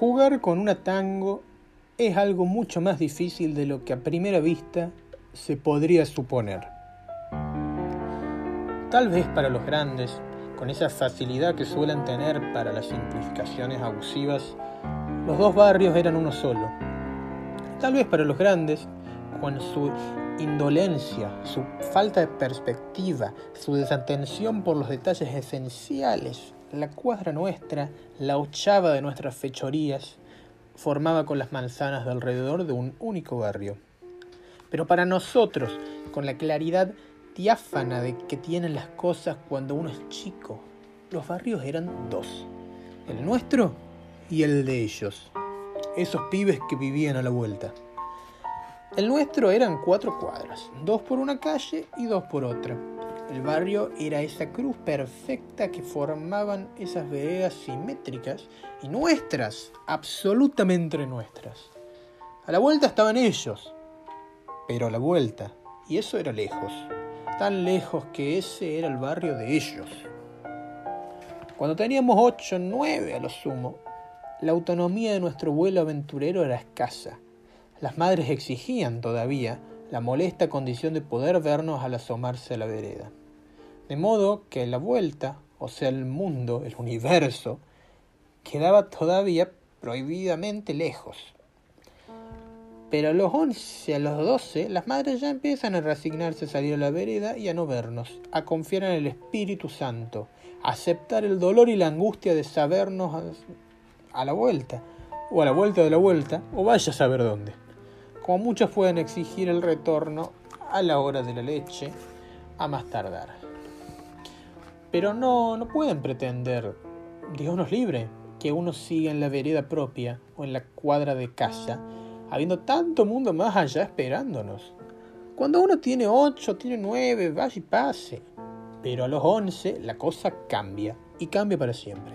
Jugar con una tango es algo mucho más difícil de lo que a primera vista se podría suponer. Tal vez para los grandes, con esa facilidad que suelen tener para las simplificaciones abusivas, los dos barrios eran uno solo. Tal vez para los grandes, con su indolencia, su falta de perspectiva, su desatención por los detalles esenciales, la cuadra nuestra, la ochava de nuestras fechorías, formaba con las manzanas de alrededor de un único barrio. Pero para nosotros, con la claridad diáfana de que tienen las cosas cuando uno es chico, los barrios eran dos, el nuestro y el de ellos, esos pibes que vivían a la vuelta. El nuestro eran cuatro cuadras, dos por una calle y dos por otra. El barrio era esa cruz perfecta que formaban esas veredas simétricas y nuestras, absolutamente nuestras. A la vuelta estaban ellos, pero a la vuelta, y eso era lejos, tan lejos que ese era el barrio de ellos. Cuando teníamos ocho, nueve a lo sumo, la autonomía de nuestro vuelo aventurero era escasa. Las madres exigían todavía la molesta condición de poder vernos al asomarse a la vereda. De modo que la vuelta, o sea, el mundo, el universo, quedaba todavía prohibidamente lejos. Pero a los once, a los doce, las madres ya empiezan a resignarse a salir a la vereda y a no vernos, a confiar en el Espíritu Santo, a aceptar el dolor y la angustia de sabernos a, a la vuelta, o a la vuelta de la vuelta, o vaya a saber dónde como muchos pueden exigir el retorno a la hora de la leche, a más tardar. Pero no, no pueden pretender, Dios nos libre, que uno siga en la vereda propia o en la cuadra de casa, habiendo tanto mundo más allá esperándonos. Cuando uno tiene ocho, tiene nueve, vaya y pase. Pero a los once la cosa cambia, y cambia para siempre.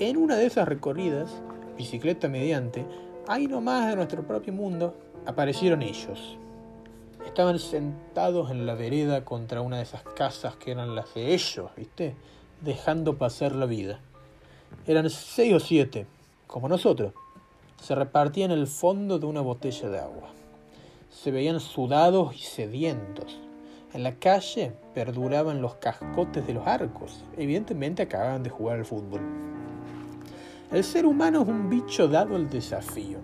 En una de esas recorridas, bicicleta mediante, ahí nomás de nuestro propio mundo, aparecieron ellos. Estaban sentados en la vereda contra una de esas casas que eran las de ellos, ¿viste? Dejando pasar la vida. Eran seis o siete, como nosotros. Se repartían el fondo de una botella de agua. Se veían sudados y sedientos. En la calle perduraban los cascotes de los arcos. Evidentemente acababan de jugar al fútbol. El ser humano es un bicho dado al desafío,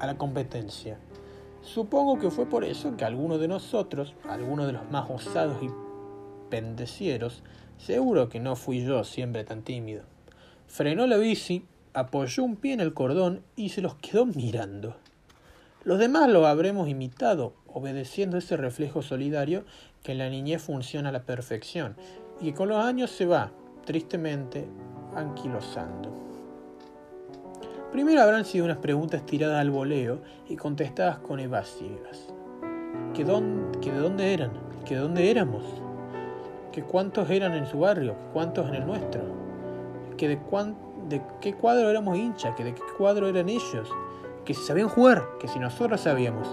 a la competencia. Supongo que fue por eso que alguno de nosotros, alguno de los más osados y pendecieros, seguro que no fui yo siempre tan tímido, frenó la bici, apoyó un pie en el cordón y se los quedó mirando. Los demás lo habremos imitado, obedeciendo ese reflejo solidario que en la niñez funciona a la perfección y que con los años se va, tristemente, anquilosando. Primero habrán sido unas preguntas tiradas al voleo y contestadas con evasivas. ¿Que, ¿Que de dónde eran? ¿Que de dónde éramos? ¿Que cuántos eran en su barrio? ¿Cuántos en el nuestro? ¿Que de, de qué cuadro éramos hinchas? ¿Que de qué cuadro eran ellos? ¿Que si sabían jugar? ¿Que si nosotros sabíamos?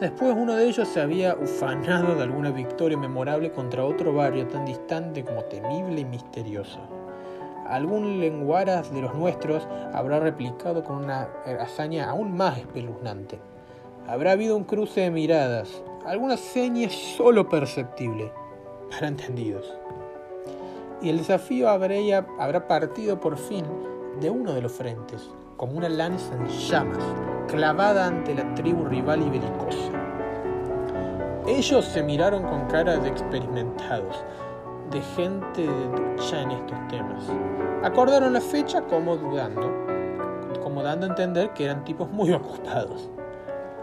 Después uno de ellos se había ufanado de alguna victoria memorable contra otro barrio tan distante como temible y misterioso algún lenguaras de los nuestros habrá replicado con una hazaña aún más espeluznante. Habrá habido un cruce de miradas, alguna seña solo perceptible, para entendidos. Y el desafío habrá, habrá partido por fin de uno de los frentes, como una lanza en llamas, clavada ante la tribu rival y belicosa. Ellos se miraron con cara de experimentados, de gente de ducha en estos temas. Acordaron la fecha como dudando, como dando a entender que eran tipos muy ocupados.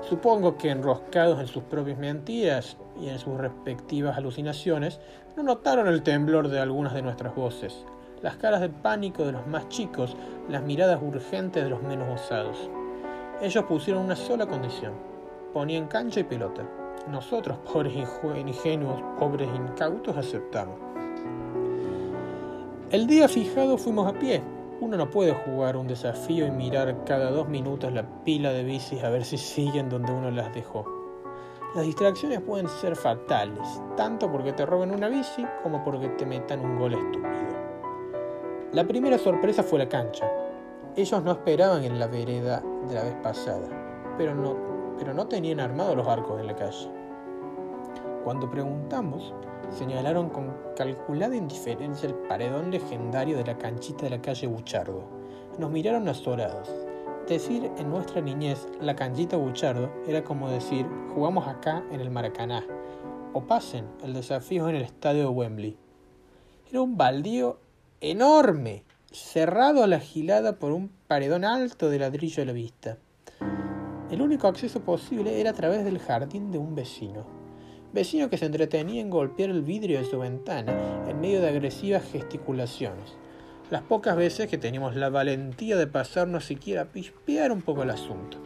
Supongo que enroscados en sus propias mentiras y en sus respectivas alucinaciones, no notaron el temblor de algunas de nuestras voces, las caras de pánico de los más chicos, las miradas urgentes de los menos osados. Ellos pusieron una sola condición, ponían cancha y pelota. Nosotros, pobres ingenuos, pobres incautos, aceptamos. El día fijado fuimos a pie. Uno no puede jugar un desafío y mirar cada dos minutos la pila de bicis a ver si siguen donde uno las dejó. Las distracciones pueden ser fatales, tanto porque te roben una bici como porque te metan un gol estúpido. La primera sorpresa fue la cancha. Ellos no esperaban en la vereda de la vez pasada, pero no, pero no tenían armados los arcos en la calle. Cuando preguntamos, señalaron con calculada indiferencia el paredón legendario de la canchita de la calle Buchardo. Nos miraron azorados. Decir en nuestra niñez la canchita Buchardo era como decir jugamos acá en el Maracaná o pasen el desafío en el estadio de Wembley. Era un baldío enorme, cerrado a la gilada por un paredón alto de ladrillo a la vista. El único acceso posible era a través del jardín de un vecino. Vecino que se entretenía en golpear el vidrio de su ventana en medio de agresivas gesticulaciones. Las pocas veces que teníamos la valentía de pasarnos siquiera a pispear un poco el asunto.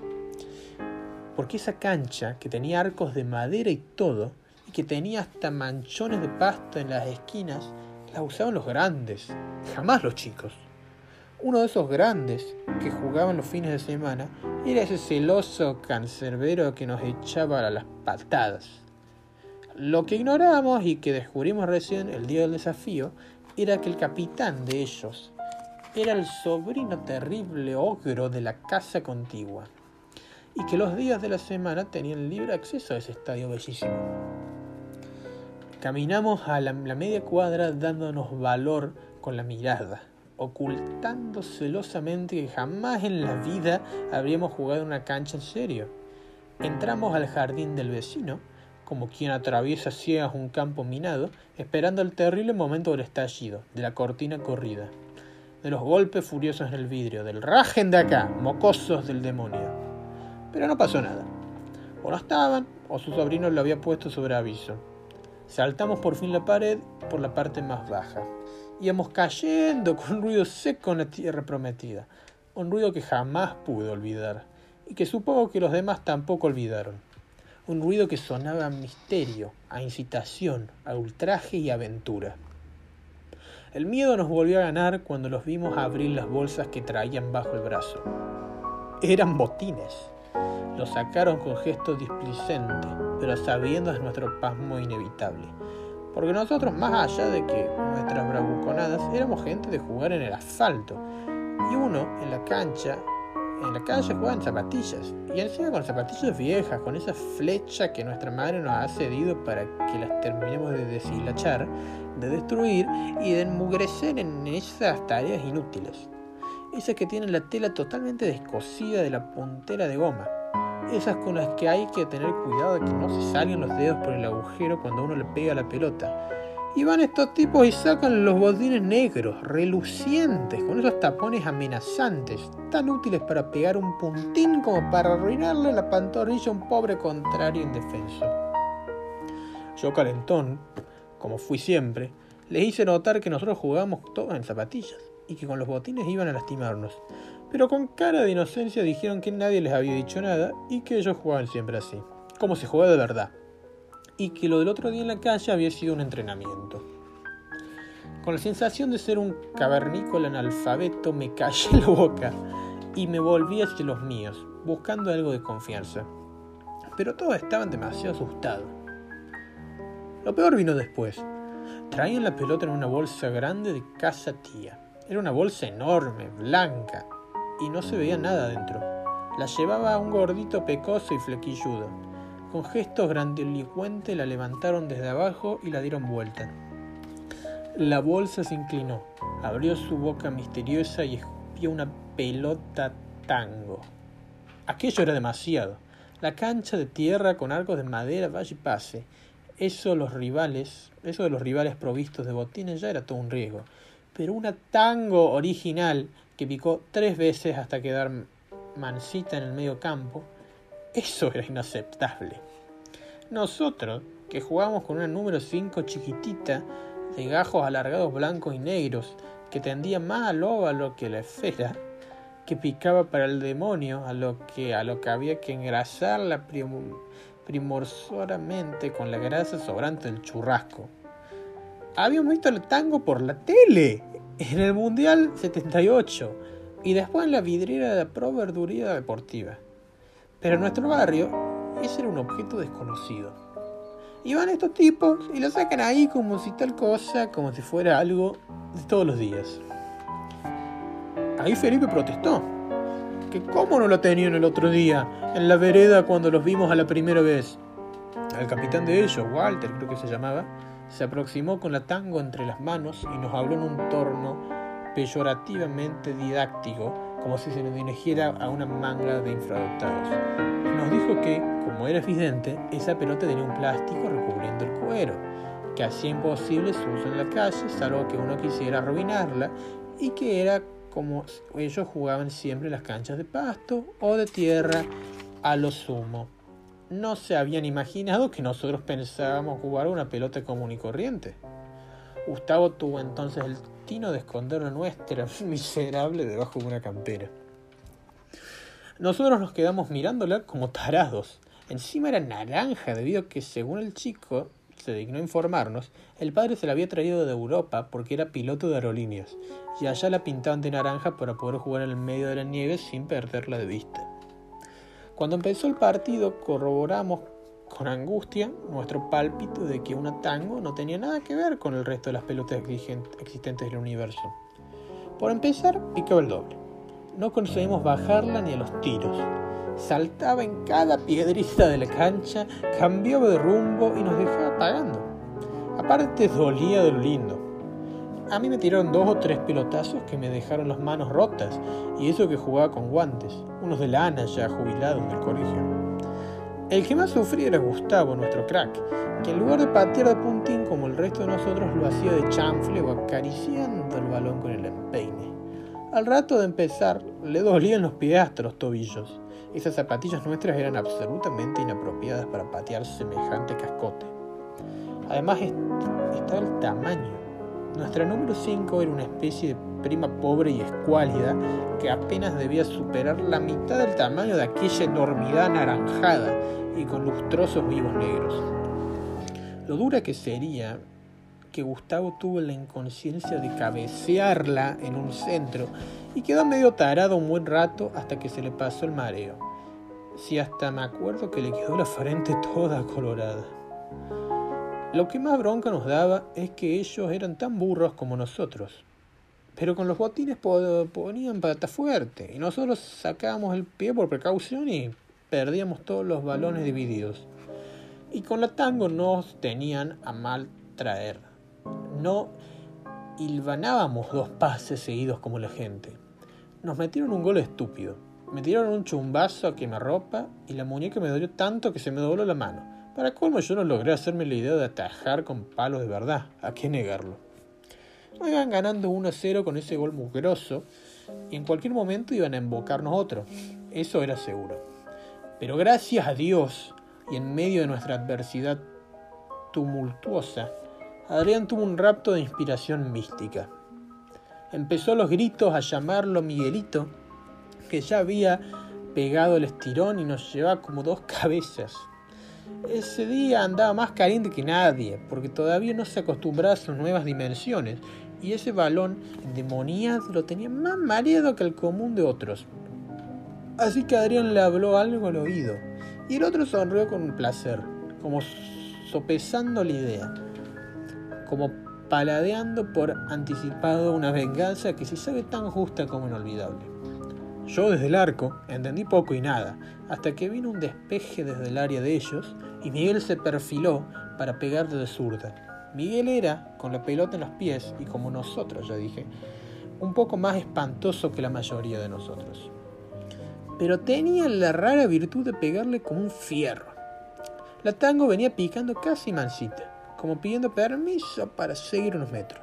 Porque esa cancha, que tenía arcos de madera y todo, y que tenía hasta manchones de pasto en las esquinas, la usaban los grandes, jamás los chicos. Uno de esos grandes que jugaban los fines de semana era ese celoso cancerbero que nos echaba a las patadas. Lo que ignorábamos y que descubrimos recién el día del desafío era que el capitán de ellos era el sobrino terrible ogro de la casa contigua y que los días de la semana tenían libre acceso a ese estadio bellísimo. Caminamos a la, media cuadra dándonos valor con la mirada, ocultando celosamente que jamás en la vida habríamos jugado una cancha en serio. Entramos al jardín del vecino, como quien atraviesa ciegas un campo minado, esperando el terrible momento del estallido, de la cortina corrida, de los golpes furiosos en el vidrio, del rajen de acá, mocosos del demonio. Pero no pasó nada. O no estaban, o su sobrino lo había puesto sobre aviso. Saltamos por fin la pared por la parte más baja. Íbamos cayendo con un ruido seco en la tierra prometida, un ruido que jamás pude olvidar y que supongo que los demás tampoco olvidaron. Un ruido que sonaba a misterio, a incitación, a ultraje y aventura. El miedo nos volvió a ganar cuando los vimos abrir las bolsas que traían bajo el brazo. Eran botines. Los sacaron con gesto displicente, pero sabiendo de nuestro pasmo inevitable. Porque nosotros, más allá de que nuestras bravuconadas, éramos gente de jugar en el asfalto. Y uno, en la cancha, en la calle jugaba en zapatillas. Y encima con zapatillas viejas, con esa flecha que nuestra madre nos ha cedido para que las terminemos de deshilachar, de destruir y de enmugrecer en esas tareas inútiles. Esas que tienen la tela totalmente descosida de la puntera de goma esas con las que hay que tener cuidado de que no se salgan los dedos por el agujero cuando uno le pega la pelota. Y van estos tipos y sacan los botines negros, relucientes, con esos tapones amenazantes, tan útiles para pegar un puntín como para arruinarle la pantorrilla a un pobre contrario indefenso. Yo calentón, como fui siempre, les hice notar que nosotros jugábamos todos en zapatillas y que con los botines iban a lastimarnos pero con cara de inocencia dijeron que nadie les había dicho nada y que ellos jugaban siempre así, como se juega de verdad, y que lo del otro día en la calle había sido un entrenamiento. Con la sensación de ser un cavernícola analfabeto me callé la boca y me volví hacia los míos, buscando algo de confianza. Pero todos estaban demasiado asustados. Lo peor vino después. Traían la pelota en una bolsa grande de casa tía. Era una bolsa enorme, blanca, y no se veía nada dentro. La llevaba un gordito pecoso y flequilludo. Con gestos grandilocuentes la levantaron desde abajo y la dieron vuelta. La bolsa se inclinó, abrió su boca misteriosa y escupió una pelota tango. Aquello era demasiado. La cancha de tierra con arcos de madera, vaya y pase. Eso los rivales, eso de los rivales provistos de botines ya era todo un riesgo. Pero una tango original que picó tres veces hasta quedar mansita en el medio campo, eso era inaceptable. Nosotros, que jugábamos con una número 5 chiquitita, de gajos alargados blancos y negros, que tendía más al óvalo que la esfera, que picaba para el demonio, a lo que, a lo que había que engrasarla primorosamente con la grasa sobrante del churrasco. Habíamos visto el tango por la tele en el Mundial 78 y después en la vidriera de la Pro Verduría Deportiva. Pero en nuestro barrio ese era un objeto desconocido. Y van estos tipos y lo sacan ahí como si tal cosa, como si fuera algo de todos los días. Ahí Felipe protestó. Que cómo no lo tenían el otro día, en la vereda cuando los vimos a la primera vez. El capitán de ellos, Walter creo que se llamaba, se aproximó con la tango entre las manos y nos habló en un torno peyorativamente didáctico, como si se nos dirigiera a una manga de infradotados. Nos dijo que, como era evidente, esa pelota tenía un plástico recubriendo el cuero, que hacía imposible su uso en la calle, salvo que uno quisiera arruinarla, y que era como ellos jugaban siempre las canchas de pasto o de tierra a lo sumo. No se habían imaginado que nosotros pensábamos jugar una pelota común y corriente. Gustavo tuvo entonces el tino de esconder la nuestra miserable debajo de una campera. Nosotros nos quedamos mirándola como tarados. Encima era naranja debido a que, según el chico se dignó informarnos, el padre se la había traído de Europa porque era piloto de aerolíneas, y allá la pintaban de naranja para poder jugar en el medio de la nieve sin perderla de vista. Cuando empezó el partido corroboramos con angustia nuestro pálpito de que una tango no tenía nada que ver con el resto de las pelotas existentes del universo. Por empezar, picaba el doble. No conseguimos bajarla ni a los tiros. Saltaba en cada piedrita de la cancha, cambiaba de rumbo y nos dejaba pagando. Aparte dolía de lo lindo. A mí me tiraron dos o tres pelotazos que me dejaron las manos rotas, y eso que jugaba con guantes, unos de lana ya jubilados del colegio. El que más sufría era Gustavo, nuestro crack, que en lugar de patear de puntín como el resto de nosotros lo hacía de chanfle o acariciando el balón con el empeine. Al rato de empezar, le dolían los pies hasta los tobillos. Esas zapatillas nuestras eran absolutamente inapropiadas para patear semejante cascote. Además estaba el tamaño. Nuestra número 5 era una especie de prima pobre y escuálida que apenas debía superar la mitad del tamaño de aquella enormidad anaranjada y con lustrosos vivos negros. Lo dura que sería que Gustavo tuvo la inconsciencia de cabecearla en un centro y quedó medio tarado un buen rato hasta que se le pasó el mareo. Si hasta me acuerdo que le quedó la frente toda colorada. Lo que más bronca nos daba es que ellos eran tan burros como nosotros. Pero con los botines ponían pata fuerte y nosotros sacábamos el pie por precaución y perdíamos todos los balones divididos. Y con la tango nos tenían a mal traer. No hilvanábamos dos pases seguidos como la gente. Nos metieron un gol estúpido. Me tiraron un chumbazo a quemarropa y la muñeca me dolió tanto que se me dobló la mano. Para colmo yo no logré hacerme la idea de atajar con palos de verdad. ¿A qué negarlo? No iban ganando 1 a 0 con ese gol mugroso y en cualquier momento iban a embocarnos otro. Eso era seguro. Pero gracias a Dios y en medio de nuestra adversidad tumultuosa, Adrián tuvo un rapto de inspiración mística. Empezó los gritos a llamarlo Miguelito, que ya había pegado el estirón y nos llevaba como dos cabezas. Ese día andaba más caliente que nadie, porque todavía no se acostumbraba a sus nuevas dimensiones y ese balón endemoniado lo tenía más mareado que el común de otros. Así que Adrián le habló algo al oído y el otro sonrió con placer, como sopesando la idea, como paladeando por anticipado una venganza que se sabe tan justa como inolvidable. Yo desde el arco entendí poco y nada, hasta que vino un despeje desde el área de ellos y Miguel se perfiló para pegar de zurda. Miguel era, con la pelota en los pies, y como nosotros, ya dije, un poco más espantoso que la mayoría de nosotros. Pero tenía la rara virtud de pegarle como un fierro. La tango venía picando casi mansita, como pidiendo permiso para seguir unos metros.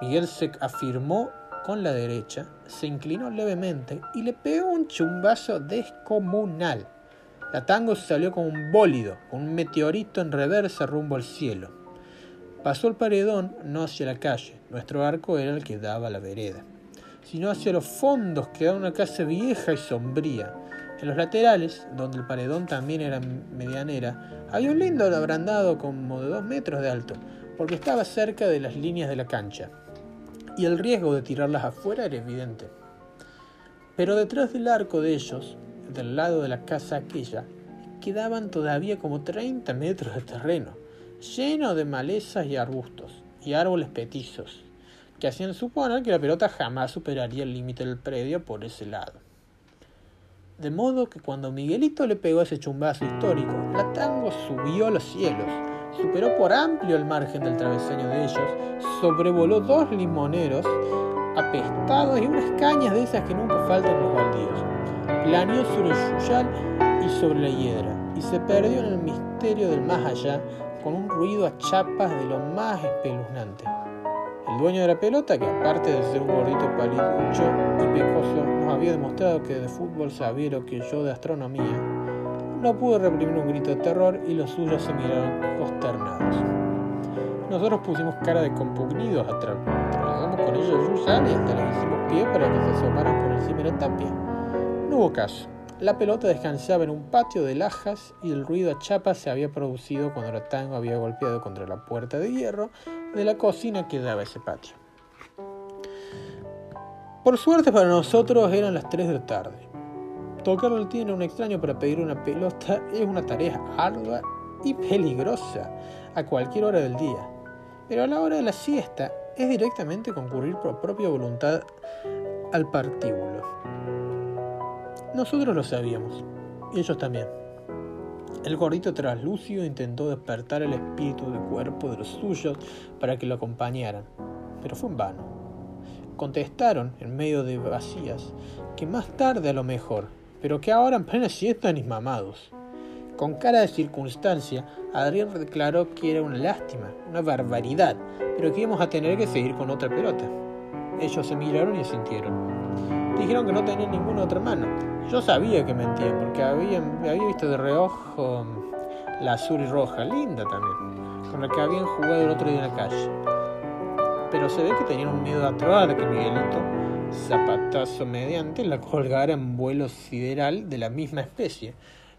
Miguel se afirmó con la derecha, se inclinó levemente y le pegó un chumbazo descomunal. La tango salió como un bólido, un meteorito en reversa rumbo al cielo. Pasó el paredón no hacia la calle, nuestro arco era el que daba la vereda, sino hacia los fondos que daba una casa vieja y sombría. En los laterales, donde el paredón también era medianera, había un lindo abrandado como de dos metros de alto, porque estaba cerca de las líneas de la cancha, y el riesgo de tirarlas afuera era evidente. Pero detrás del arco de ellos, del lado de la casa aquella, quedaban todavía como 30 metros de terreno lleno de malezas y arbustos y árboles petizos, que hacían suponer que la pelota jamás superaría el límite del predio por ese lado. De modo que cuando Miguelito le pegó ese chumbazo histórico, la tango subió a los cielos, superó por amplio el margen del travesaño de ellos, sobrevoló dos limoneros apestados y unas cañas de esas que nunca faltan en los baldíos. Planeó sobre el yuyal y sobre la hiedra, y se perdió en el misterio del más allá con un ruido a chapas de lo más espeluznante. El dueño de la pelota, que aparte de ser un gordito paliducho y pecoso, nos había demostrado que de fútbol sabía lo que yo de astronomía, no pudo reprimir un grito de terror y los suyos se miraron consternados. Nosotros pusimos cara de compugnidos, trabajamos con ellos Yusal y hasta les hicimos pie para que se asomaran por encima de la tapia. No hubo caso. La pelota descansaba en un patio de lajas y el ruido a chapa se había producido cuando el tango había golpeado contra la puerta de hierro de la cocina que daba ese patio. Por suerte para nosotros eran las 3 de la tarde. Tocar el tiene un extraño para pedir una pelota es una tarea ardua y peligrosa a cualquier hora del día. Pero a la hora de la siesta es directamente concurrir por propia voluntad al partíbulo. Nosotros lo sabíamos, y ellos también. El gordito traslúcido intentó despertar el espíritu del cuerpo de los suyos para que lo acompañaran, pero fue en vano. Contestaron, en medio de vacías, que más tarde a lo mejor, pero que ahora en plena siesta ni mamados. Con cara de circunstancia, Adrián declaró que era una lástima, una barbaridad, pero que íbamos a tener que seguir con otra pelota. Ellos se miraron y asintieron. Dijeron que no tenían ninguna otra mano, yo sabía que mentían porque había, había visto de reojo la azul y roja, linda también, con la que habían jugado el otro día en la calle. Pero se ve que tenían un miedo atroz de que Miguelito, zapatazo mediante, la colgara en vuelo sideral de la misma especie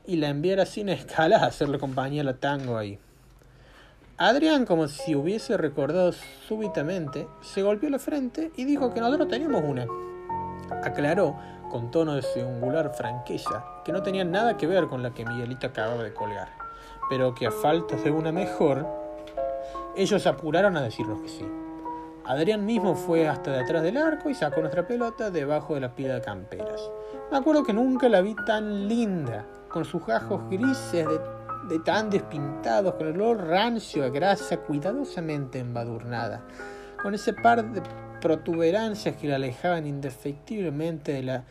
y la enviara sin escalas a hacerle compañía a la tango ahí. Adrián, como si hubiese recordado súbitamente, se golpeó la frente y dijo que nosotros teníamos una. Aclaró con tono de singular franqueza, que no tenía nada que ver con la que Miguelito acababa de colgar, pero que a falta de una mejor, ellos apuraron a decirnos que sí. Adrián mismo fue hasta detrás del arco y sacó nuestra pelota debajo de la pila de camperas. Me acuerdo que nunca la vi tan linda, con sus gajos grises de, tan despintados, con el olor rancio a grasa cuidadosamente embadurnada, con ese par de protuberancias que la alejaban indefectiblemente de la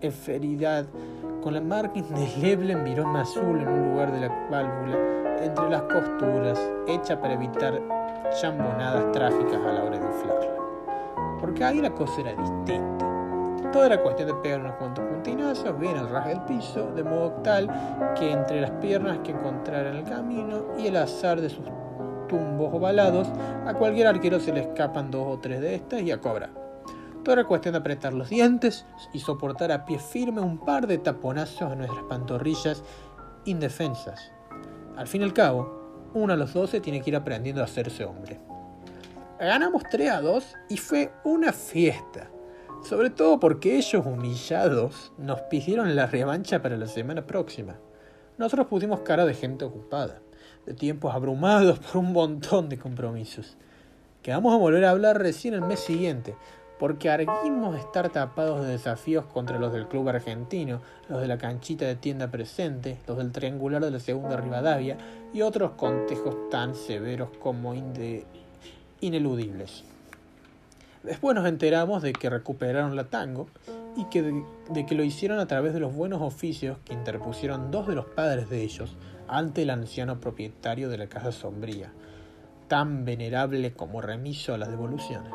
eferidad, con la marca indeleble en viroma azul en un lugar de la válvula, entre las costuras, hecha para evitar chambonadas trágicas a la hora de inflarla. Porque ahí la cosa era distinta. Toda era cuestión de pegar unos cuantos puntinazos bien al ras del piso, de modo tal que entre las piernas que encontraran el camino y el azar de sus tumbos ovalados, a cualquier arquero se le escapan dos o tres de estas y a cobrar. Todo era cuestión de apretar los dientes y soportar a pie firme un par de taponazos en nuestras pantorrillas indefensas. Al fin y al cabo, uno a los doce tiene que ir aprendiendo a hacerse hombre. Ganamos 3 a 2 y fue una fiesta. Sobre todo porque ellos, humillados, nos pidieron la revancha para la semana próxima. Nosotros pusimos cara de gente ocupada, de tiempos abrumados por un montón de compromisos. Quedamos a volver a hablar recién el mes siguiente, porque arguimos estar tapados de desafíos contra los del club argentino, los de la canchita de tienda presente, los del triangular de la segunda Rivadavia y otros contejos tan severos como ineludibles. Después nos enteramos de que recuperaron la tango y que de, de que lo hicieron a través de los buenos oficios que interpusieron dos de los padres de ellos ante el anciano propietario de la casa sombría, tan venerable como remiso a las devoluciones.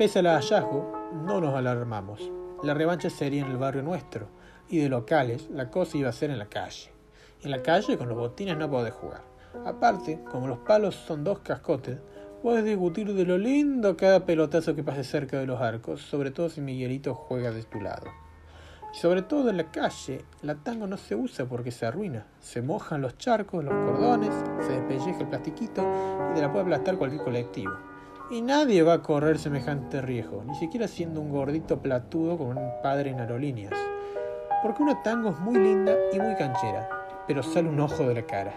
Pese al hallazgo, no nos alarmamos. La revancha sería en el barrio nuestro, y de locales la cosa iba a ser en la calle. En la calle con los botines no podés jugar. Aparte, como los palos son dos cascotes, puedes discutir de lo lindo cada pelotazo que pase cerca de los arcos, sobre todo si Miguelito juega de tu lado. Sobre todo en la calle, la tango no se usa porque se arruina. Se mojan los charcos, los cordones, se despelleja el plastiquito y te la puede aplastar cualquier colectivo. Y nadie va a correr semejante riesgo, ni siquiera siendo un gordito platudo con un padre en aerolíneas. Porque una tango es muy linda y muy canchera, pero sale un ojo de la cara.